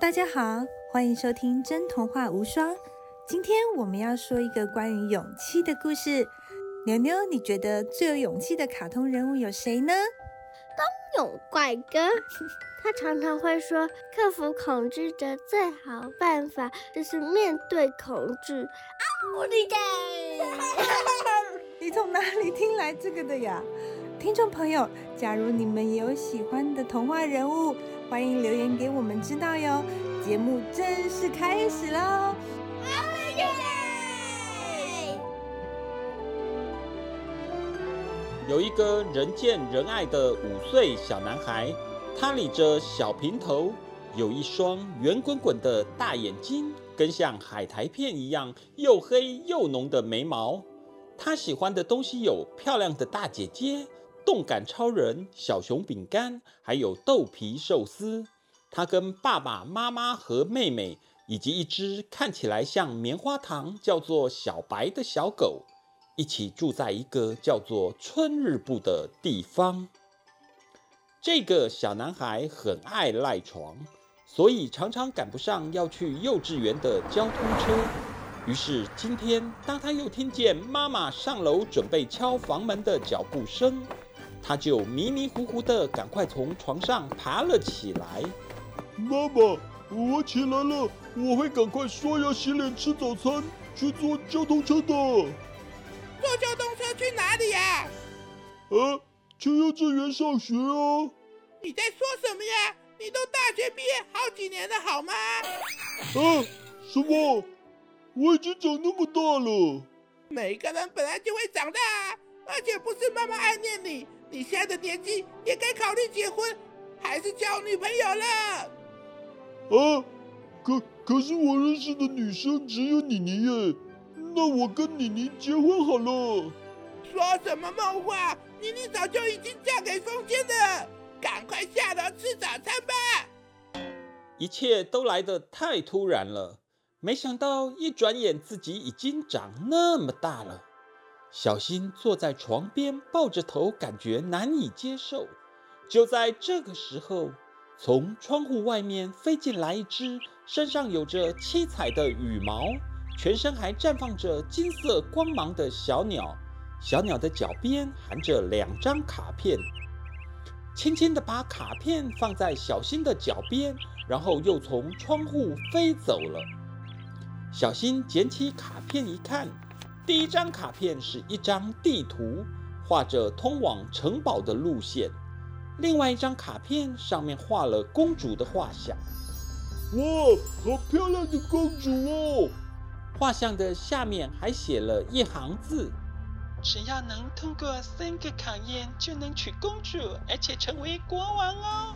大家好，欢迎收听真童话无双。今天我们要说一个关于勇气的故事。牛牛，你觉得最有勇气的卡通人物有谁呢？冬泳怪哥，他常常会说，克服恐惧的最好办法就是面对恐惧。啊，我的天！你从哪里听来这个的呀？听众朋友，假如你们也有喜欢的童话人物，欢迎留言给我们知道哟。节目正式开始喽！有一个人见人爱的五岁小男孩，他理着小平头，有一双圆滚滚的大眼睛，跟像海苔片一样又黑又浓的眉毛。他喜欢的东西有漂亮的大姐姐。动感超人、小熊饼干，还有豆皮寿司。他跟爸爸妈妈和妹妹，以及一只看起来像棉花糖、叫做小白的小狗，一起住在一个叫做春日部的地方。这个小男孩很爱赖床，所以常常赶不上要去幼稚园的交通车。于是今天，当他又听见妈妈上楼准备敲房门的脚步声，他就迷迷糊糊的赶快从床上爬了起来。妈妈，我起来了，我会赶快刷牙洗脸吃早餐，去坐交通车的。坐交通车去哪里呀？啊，去幼稚园上学啊。你在说什么呀？你都大学毕业好几年了，好吗？啊？什么？我已经长那么大了。每个人本来就会长大，啊而且不是妈妈暗恋你。你现在的年纪也该考虑结婚，还是交女朋友了？啊，可可是我认识的女生只有妮妮耶，那我跟妮妮结婚好了。说什么梦话？妮妮早就已经嫁给风间了，赶快下楼吃早餐吧。一切都来得太突然了，没想到一转眼自己已经长那么大了。小新坐在床边，抱着头，感觉难以接受。就在这个时候，从窗户外面飞进来一只身上有着七彩的羽毛、全身还绽放着金色光芒的小鸟。小鸟的脚边含着两张卡片，轻轻地把卡片放在小新的脚边，然后又从窗户飞走了。小新捡起卡片一看。第一张卡片是一张地图，画着通往城堡的路线。另外一张卡片上面画了公主的画像。哇，好漂亮的公主哦！画像的下面还写了一行字：只要能通过三个考验，就能娶公主，而且成为国王哦。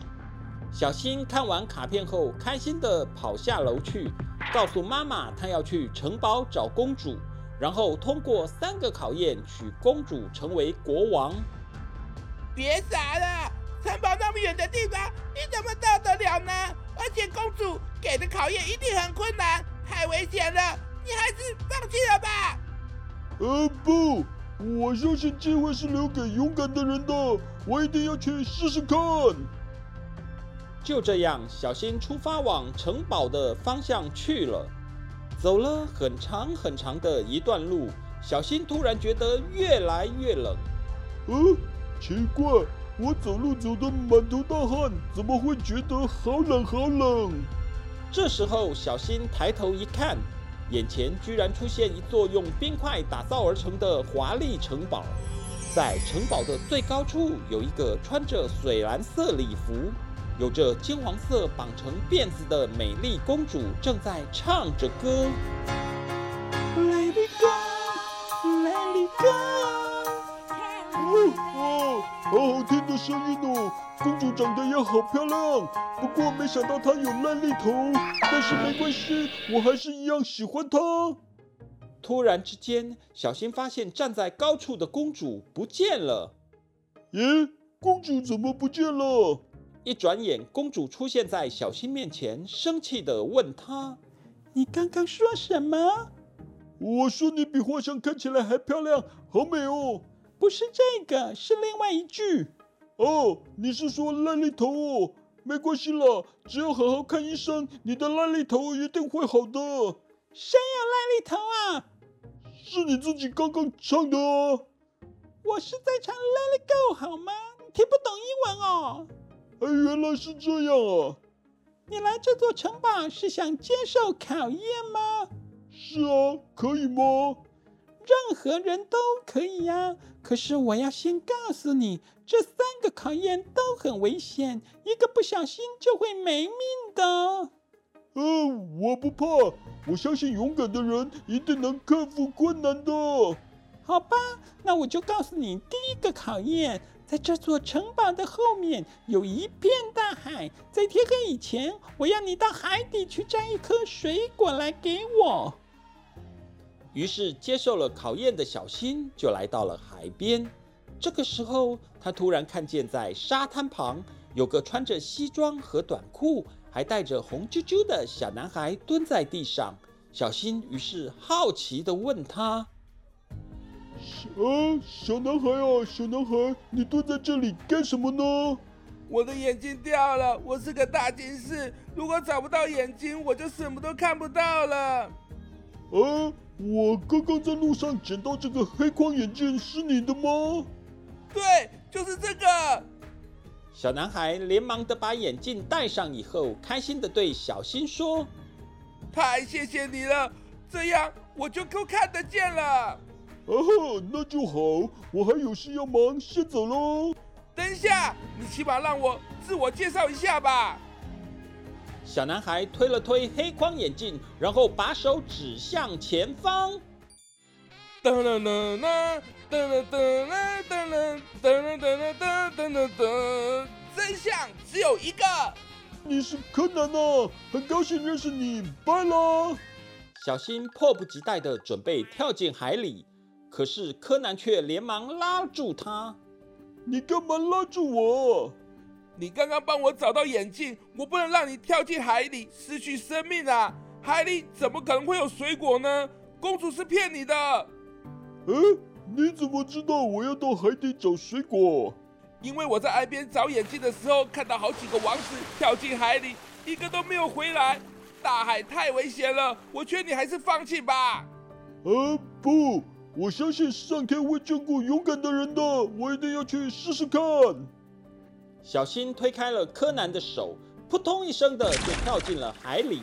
小新看完卡片后，开心地跑下楼去，告诉妈妈，她要去城堡找公主。然后通过三个考验，娶公主成为国王。别傻了，城堡那么远的地方，你怎么到得了呢？而且公主给的考验一定很困难，太危险了，你还是放弃了吧。呃不，我相信机会是留给勇敢的人的，我一定要去试试看。就这样，小新出发往城堡的方向去了。走了很长很长的一段路，小新突然觉得越来越冷。嗯，奇怪，我走路走得满头大汗，怎么会觉得好冷好冷？这时候，小新抬头一看，眼前居然出现一座用冰块打造而成的华丽城堡。在城堡的最高处，有一个穿着水蓝色礼服。有着金黄色绑成辫子的美丽公主正在唱着歌。Let it go, let it go。哇，好好听的声音哦！公主长得也好漂亮，不过没想到她有烂痢头。但是没关系，我还是一样喜欢她。突然之间，小新发现站在高处的公主不见了。咦，公主怎么不见了？一转眼，公主出现在小新面前，生气地问他：“你刚刚说什么？”“我说你比画像看起来还漂亮，好美哦。”“不是这个，是另外一句。”“哦，你是说烂痢头哦？没关系啦，只要好好看医生，你的烂痢头一定会好的。谁有烂痢头啊？是你自己刚刚唱的啊！我是在唱《Let It Go》好吗？你听不懂英文哦。哎，原来是这样啊！你来这座城堡是想接受考验吗？是啊，可以吗？任何人都可以呀。可是我要先告诉你，这三个考验都很危险，一个不小心就会没命的。嗯，我不怕，我相信勇敢的人一定能克服困难的。好吧，那我就告诉你第一个考验，在这座城堡的后面有一片大海，在天黑以前，我要你到海底去摘一颗水果来给我。于是，接受了考验的小新就来到了海边。这个时候，他突然看见在沙滩旁有个穿着西装和短裤，还带着红啾啾的小男孩蹲在地上。小新于是好奇地问他：“啊，小男孩啊，小男孩，你蹲在这里干什么呢？”“我的眼睛掉了，我是个大近视，如果找不到眼睛，我就什么都看不到了。”“啊。”我刚刚在路上捡到这个黑框眼镜，是你的吗？对，就是这个。小男孩连忙的把眼镜戴上以后，开心的对小新说：“太谢谢你了，这样我就够看得见了。”哦，那就好，我还有事要忙，先走喽。等一下，你起码让我自我介绍一下吧。小男孩推了推黑框眼镜，然后把手指向前方。噔噔噔噔噔噔噔噔噔噔噔噔噔，真相只有一个。你是柯南啊，很高兴认识你，拜了。小新迫不及待的准备跳进海里，可是柯南却连忙拉住他。你干嘛拉住我？你刚刚帮我找到眼镜，我不能让你跳进海里失去生命啊！海里怎么可能会有水果呢？公主是骗你的。嗯，你怎么知道我要到海底找水果？因为我在岸边找眼镜的时候，看到好几个王子跳进海里，一个都没有回来。大海太危险了，我劝你还是放弃吧。啊，不，我相信上天会眷顾勇敢的人的，我一定要去试试看。小新推开了柯南的手，扑通一声的就跳进了海里。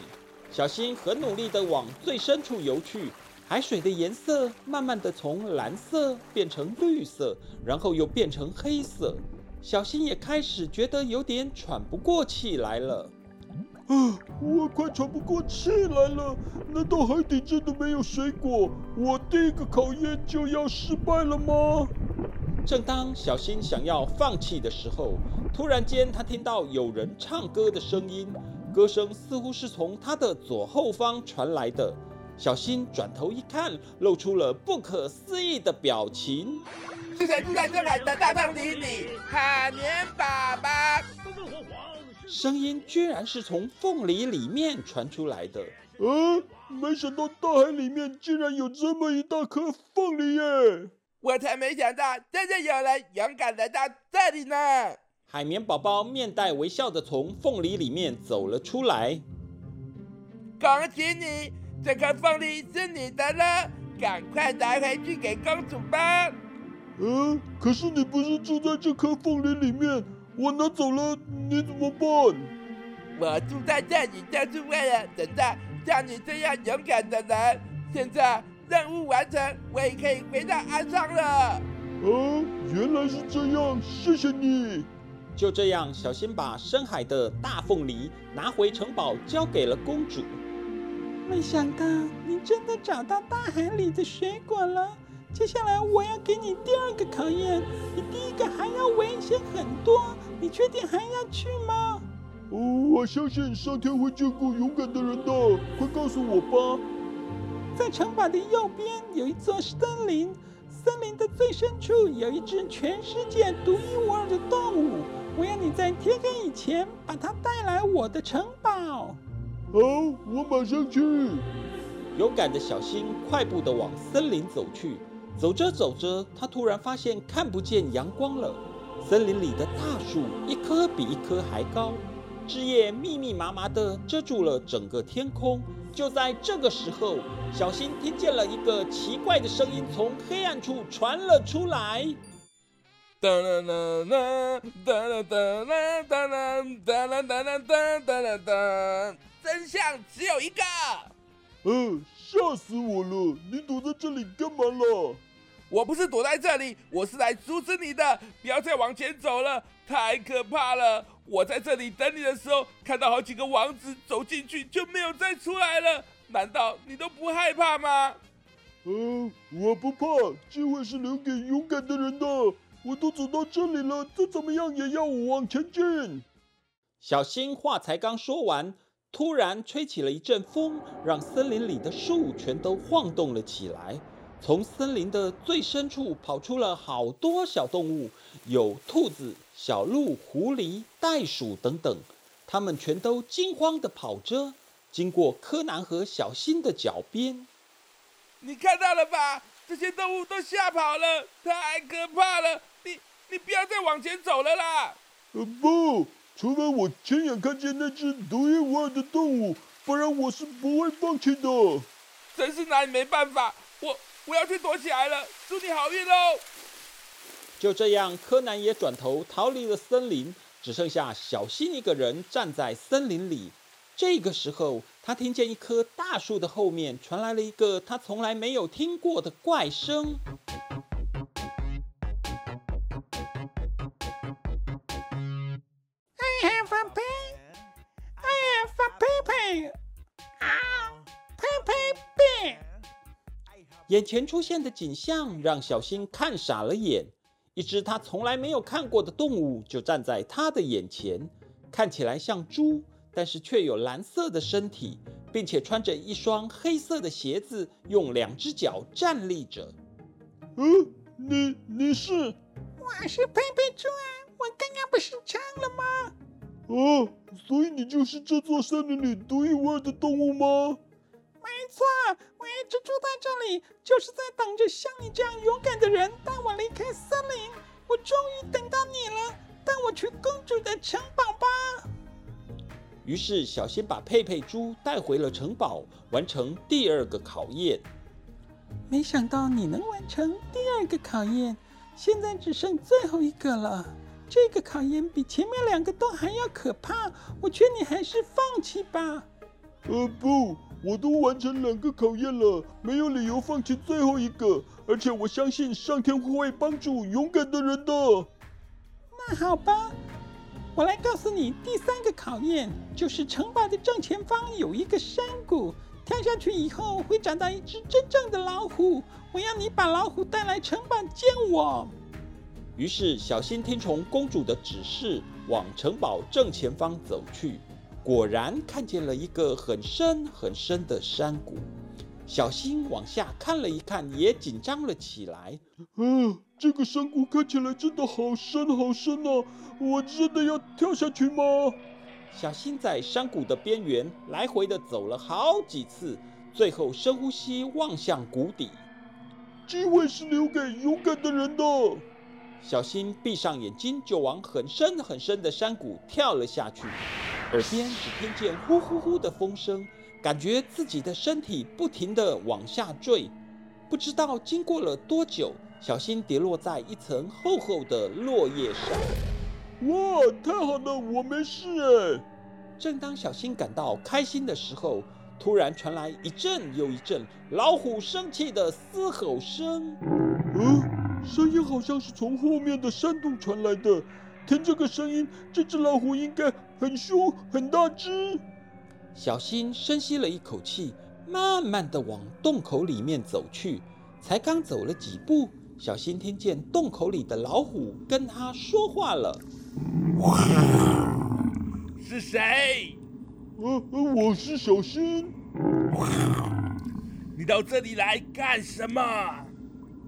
小新很努力的往最深处游去，海水的颜色慢慢的从蓝色变成绿色，然后又变成黑色。小新也开始觉得有点喘不过气来了。啊，我快喘不过气来了！难道海底真的没有水果？我第一个考验就要失败了吗？正当小新想要放弃的时候，突然间他听到有人唱歌的声音，歌声似乎是从他的左后方传来的。小新转头一看，露出了不可思议的表情。是谁住在这海的大洞里？里海绵爸爸。声音居然是从凤梨里面传出来的。嗯，没想到大海里面竟然有这么一大颗凤梨耶！我才没想到，真的有人勇敢来到这里呢！海绵宝宝面带微笑的从凤梨里面走了出来。恭喜你，这颗凤梨是你的了，赶快拿回去给公主吧。嗯，可是你不是住在这颗凤梨里面，我拿走了，你怎么办？我住在这里就是为了等待像你这样勇敢的人。现在。任务完成，我也可以回到岸上了。哦，原来是这样，谢谢你。就这样，小新把深海的大凤梨拿回城堡，交给了公主。没想到你真的找到大海里的水果了。接下来我要给你第二个考验，比第一个还要危险很多。你确定还要去吗？哦，我相信上天会眷顾勇敢的人的。快告诉我吧。在城堡的右边有一座森林，森林的最深处有一只全世界独一无二的动物。我要你在天黑以前把它带来我的城堡。好，我马上去。勇敢的小新快步的往森林走去。走着走着，他突然发现看不见阳光了。森林里的大树一棵比一棵还高，枝叶密密麻麻的遮住了整个天空。就在这个时候，小新听见了一个奇怪的声音从黑暗处传了出来。哒啦啦啦，哒啦哒啦哒啦哒啦哒啦哒啦哒，真相只有一个。呃，吓死我了！你躲在这里干嘛了？我不是躲在这里，我是来阻止你的。不要再往前走了，太可怕了！我在这里等你的时候，看到好几个王子走进去，就没有再出来了。难道你都不害怕吗？嗯，我不怕，机会是留给勇敢的人的。我都走到这里了，再怎么样也要往前进。小新话才刚说完，突然吹起了一阵风，让森林里的树全都晃动了起来。从森林的最深处跑出了好多小动物，有兔子、小鹿、狐狸、袋鼠等等，它们全都惊慌地跑着，经过柯南和小新的脚边。你看到了吧？这些动物都吓跑了，太可怕了！你你不要再往前走了啦！呃不，除非我亲眼看见那只独一无二的动物，不然我是不会放弃的。真是拿你没办法，我我要去躲起来了。祝你好运哦！就这样，柯南也转头逃离了森林，只剩下小新一个人站在森林里。这个时候，他听见一棵大树的后面传来了一个他从来没有听过的怪声。I have a pen. I have a paper. 眼前出现的景象让小新看傻了眼，一只他从来没有看过的动物就站在他的眼前，看起来像猪，但是却有蓝色的身体，并且穿着一双黑色的鞋子，用两只脚站立着。嗯，你你是？我是佩佩猪啊！我刚刚不是唱了吗？哦，所以你就是这座森林里独一无二的动物吗？没错，我一直住在这里，就是在等着像你这样勇敢的人带我离开森林。我终于等到你了，带我去公主的城堡吧！于是小新把佩佩猪带回了城堡，完成第二个考验。没想到你能完成第二个考验，现在只剩最后一个了。这个考验比前面两个都还要可怕，我劝你还是放弃吧。呃不，我都完成两个考验了，没有理由放弃最后一个。而且我相信上天会帮助勇敢的人的。那好吧，我来告诉你，第三个考验就是城堡的正前方有一个山谷，跳下去以后会找到一只真正的老虎。我要你把老虎带来城堡见我。于是小新听从公主的指示，往城堡正前方走去。果然看见了一个很深很深的山谷。小新往下看了一看，也紧张了起来。嗯，这个山谷看起来真的好深好深啊！我真的要跳下去吗？小新在山谷的边缘来回的走了好几次，最后深呼吸，望向谷底。机会是留给勇敢的人的。小新闭上眼睛，就往很深很深的山谷跳了下去。耳边只听见呼呼呼的风声，感觉自己的身体不停地往下坠。不知道经过了多久，小新跌落在一层厚厚的落叶上。哇，太好了，我没事哎！正当小新感到开心的时候，突然传来一阵又一阵老虎生气的嘶吼声。嗯，声音好像是从后面的山洞传来的。听这个声音，这只老虎应该很凶、很大只。小新深吸了一口气，慢慢的往洞口里面走去。才刚走了几步，小新听见洞口里的老虎跟他说话了。是谁？呃，呃我是小新。你到这里来干什么？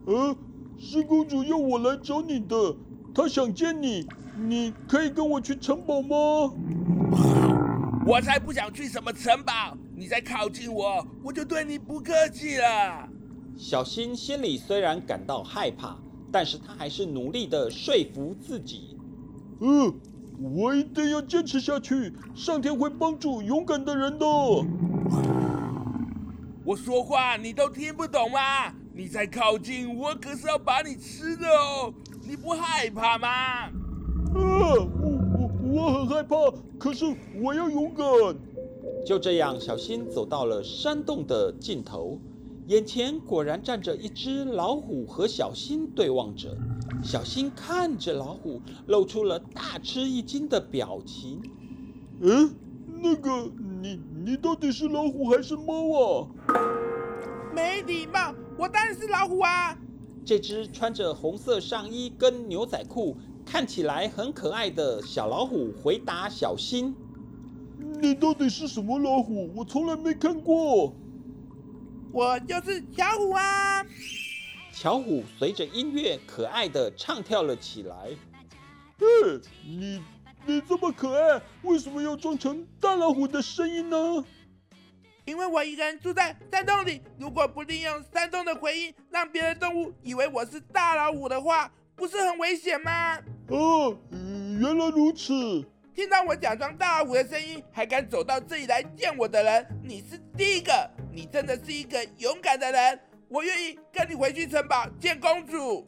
呃，是公主要我来找你的，她想见你，你可以跟我去城堡吗？我才不想去什么城堡！你再靠近我，我就对你不客气了。小新心里虽然感到害怕，但是他还是努力的说服自己。嗯，我一定要坚持下去，上天会帮助勇敢的人的。我说话你都听不懂吗？你再靠近我，可是要把你吃的哦！你不害怕吗？啊，我我我很害怕，可是我要勇敢。就这样，小新走到了山洞的尽头，眼前果然站着一只老虎和小新对望着。小新看着老虎，露出了大吃一惊的表情。嗯，那个，你你到底是老虎还是猫啊？没礼貌，我当然是老虎啊！这只穿着红色上衣跟牛仔裤，看起来很可爱的小老虎回答小新：“你到底是什么老虎？我从来没看过。”我就是巧虎啊！巧虎随着音乐可爱的唱跳了起来。嘿，你你这么可爱，为什么要装成大老虎的声音呢？因为我一个人住在山洞里，如果不利用山洞的回音，让别的动物以为我是大老虎的话，不是很危险吗？哦，原来如此。听到我假装大老虎的声音，还敢走到这里来见我的人，你是第一个。你真的是一个勇敢的人。我愿意跟你回去城堡见公主。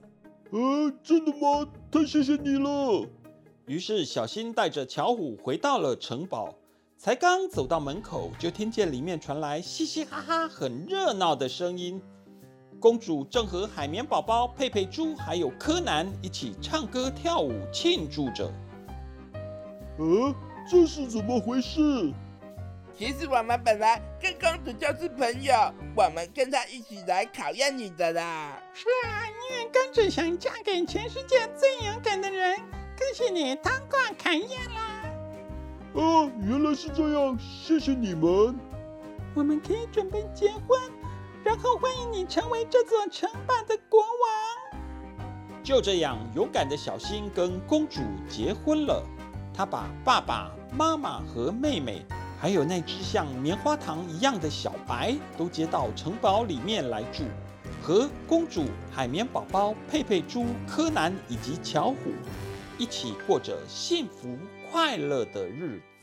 呃，真的吗？太谢谢你了。于是小新带着巧虎回到了城堡，才刚走到门口，就听见里面传来嘻嘻哈哈、很热闹的声音。公主正和海绵宝宝、佩佩猪还有柯南一起唱歌跳舞庆祝着。呃，这是怎么回事？其实我们本来跟公主就是朋友，我们跟她一起来考验你的啦。是啊，因为公主想嫁给全世界最勇敢的人，恭喜你通过考验啦！哦，原来是这样，谢谢你们。我们可以准备结婚，然后欢迎你成为这座城堡的国王。就这样，勇敢的小新跟公主结婚了。他把爸爸妈妈和妹妹。还有那只像棉花糖一样的小白，都接到城堡里面来住，和公主、海绵宝宝、佩佩猪、柯南以及巧虎一起过着幸福快乐的日子。